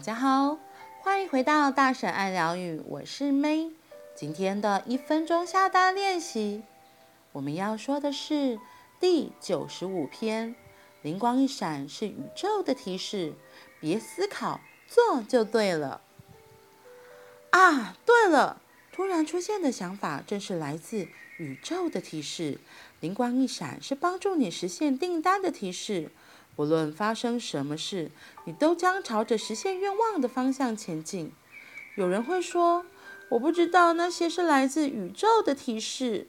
大家好，欢迎回到大婶爱疗愈，我是 May。今天的一分钟下单练习，我们要说的是第九十五篇。灵光一闪是宇宙的提示，别思考，做就对了。啊，对了，突然出现的想法正是来自宇宙的提示。灵光一闪是帮助你实现订单的提示。无论发生什么事，你都将朝着实现愿望的方向前进。有人会说：“我不知道那些是来自宇宙的提示。”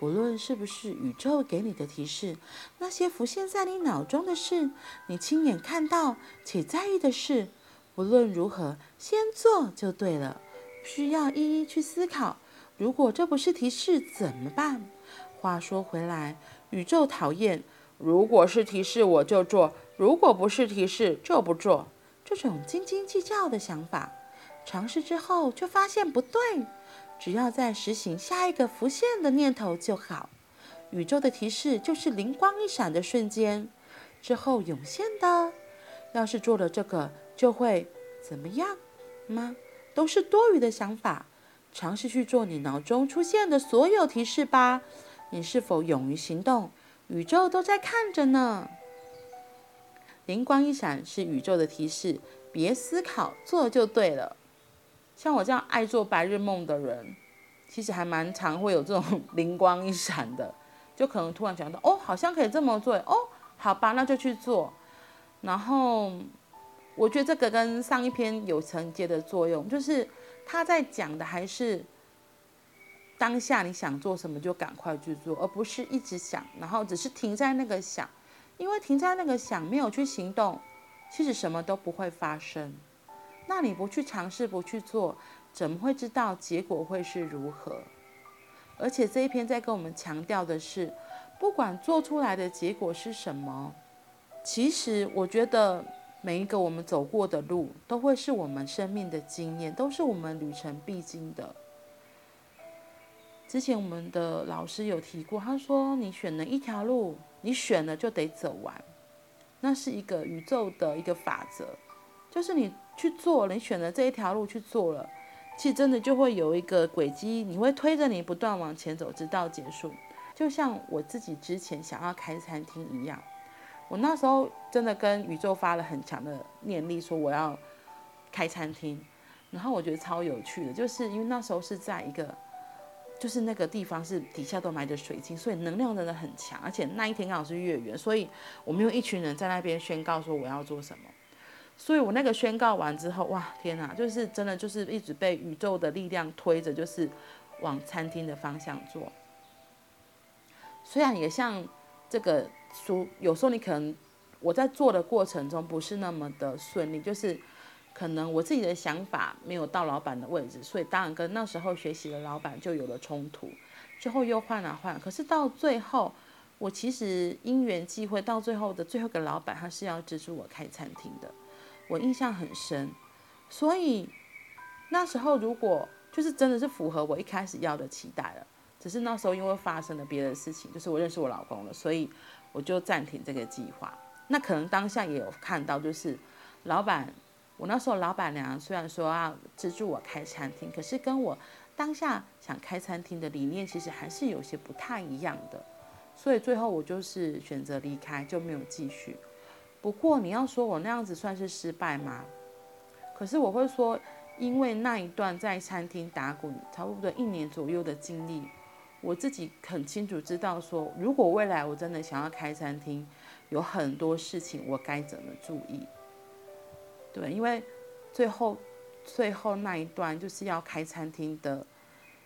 无论是不是宇宙给你的提示，那些浮现在你脑中的事，你亲眼看到且在意的事，无论如何，先做就对了。需要一一去思考，如果这不是提示怎么办？话说回来，宇宙讨厌。如果是提示，我就做；如果不是提示，就不做。这种斤斤计较的想法，尝试之后就发现不对。只要再实行下一个浮现的念头就好。宇宙的提示就是灵光一闪的瞬间之后涌现的。要是做了这个，就会怎么样吗？都是多余的想法。尝试去做你脑中出现的所有提示吧。你是否勇于行动？宇宙都在看着呢。灵光一闪是宇宙的提示，别思考，做就对了。像我这样爱做白日梦的人，其实还蛮常会有这种灵光一闪的，就可能突然想到，哦，好像可以这么做，哦，好吧，那就去做。然后我觉得这个跟上一篇有承接的作用，就是他在讲的还是。当下你想做什么就赶快去做，而不是一直想，然后只是停在那个想，因为停在那个想没有去行动，其实什么都不会发生。那你不去尝试，不去做，怎么会知道结果会是如何？而且这一篇在跟我们强调的是，不管做出来的结果是什么，其实我觉得每一个我们走过的路，都会是我们生命的经验，都是我们旅程必经的。之前我们的老师有提过，他说你选了一条路，你选了就得走完，那是一个宇宙的一个法则，就是你去做了，你选了这一条路去做了，其实真的就会有一个轨迹，你会推着你不断往前走，直到结束。就像我自己之前想要开餐厅一样，我那时候真的跟宇宙发了很强的念力，说我要开餐厅，然后我觉得超有趣的，就是因为那时候是在一个。就是那个地方是底下都埋着水晶，所以能量真的很强。而且那一天刚好是月圆，所以我们有一群人在那边宣告说我要做什么。所以我那个宣告完之后，哇，天哪，就是真的就是一直被宇宙的力量推着，就是往餐厅的方向做。虽然也像这个书，有时候你可能我在做的过程中不是那么的顺利，就是。可能我自己的想法没有到老板的位置，所以当然跟那时候学习的老板就有了冲突，之后又换了换。可是到最后，我其实因缘际会，到最后的最后一个老板他是要资助我开餐厅的，我印象很深。所以那时候如果就是真的是符合我一开始要的期待了，只是那时候因为发生了别的事情，就是我认识我老公了，所以我就暂停这个计划。那可能当下也有看到，就是老板。我那时候老板娘虽然说要资助我开餐厅，可是跟我当下想开餐厅的理念其实还是有些不太一样的，所以最后我就是选择离开，就没有继续。不过你要说我那样子算是失败吗？可是我会说，因为那一段在餐厅打滚差不多一年左右的经历，我自己很清楚知道说，如果未来我真的想要开餐厅，有很多事情我该怎么注意。对，因为最后最后那一段就是要开餐厅的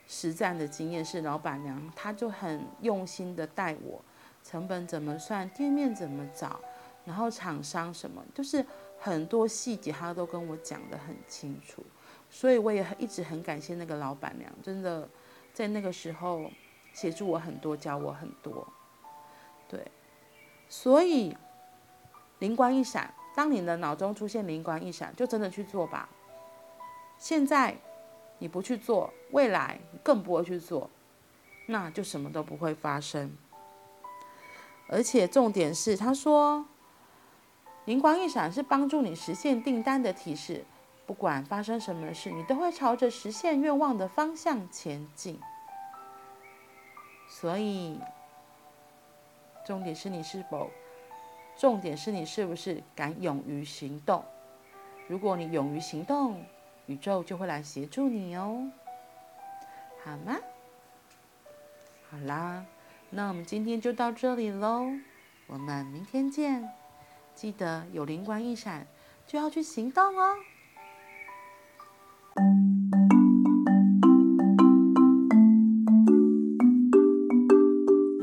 实战的经验是老板娘，她就很用心的带我，成本怎么算，店面怎么找，然后厂商什么，就是很多细节她都跟我讲得很清楚，所以我也一直很感谢那个老板娘，真的在那个时候协助我很多，教我很多，对，所以灵光一闪。当你的脑中出现灵光一闪，就真的去做吧。现在你不去做，未来更不会去做，那就什么都不会发生。而且重点是，他说灵光一闪是帮助你实现订单的提示，不管发生什么事，你都会朝着实现愿望的方向前进。所以，重点是你是否，重点是你是不是敢勇于行动。如果你勇于行动，宇宙就会来协助你哦，好吗？好啦，那我们今天就到这里喽，我们明天见。记得有灵光一闪，就要去行动哦。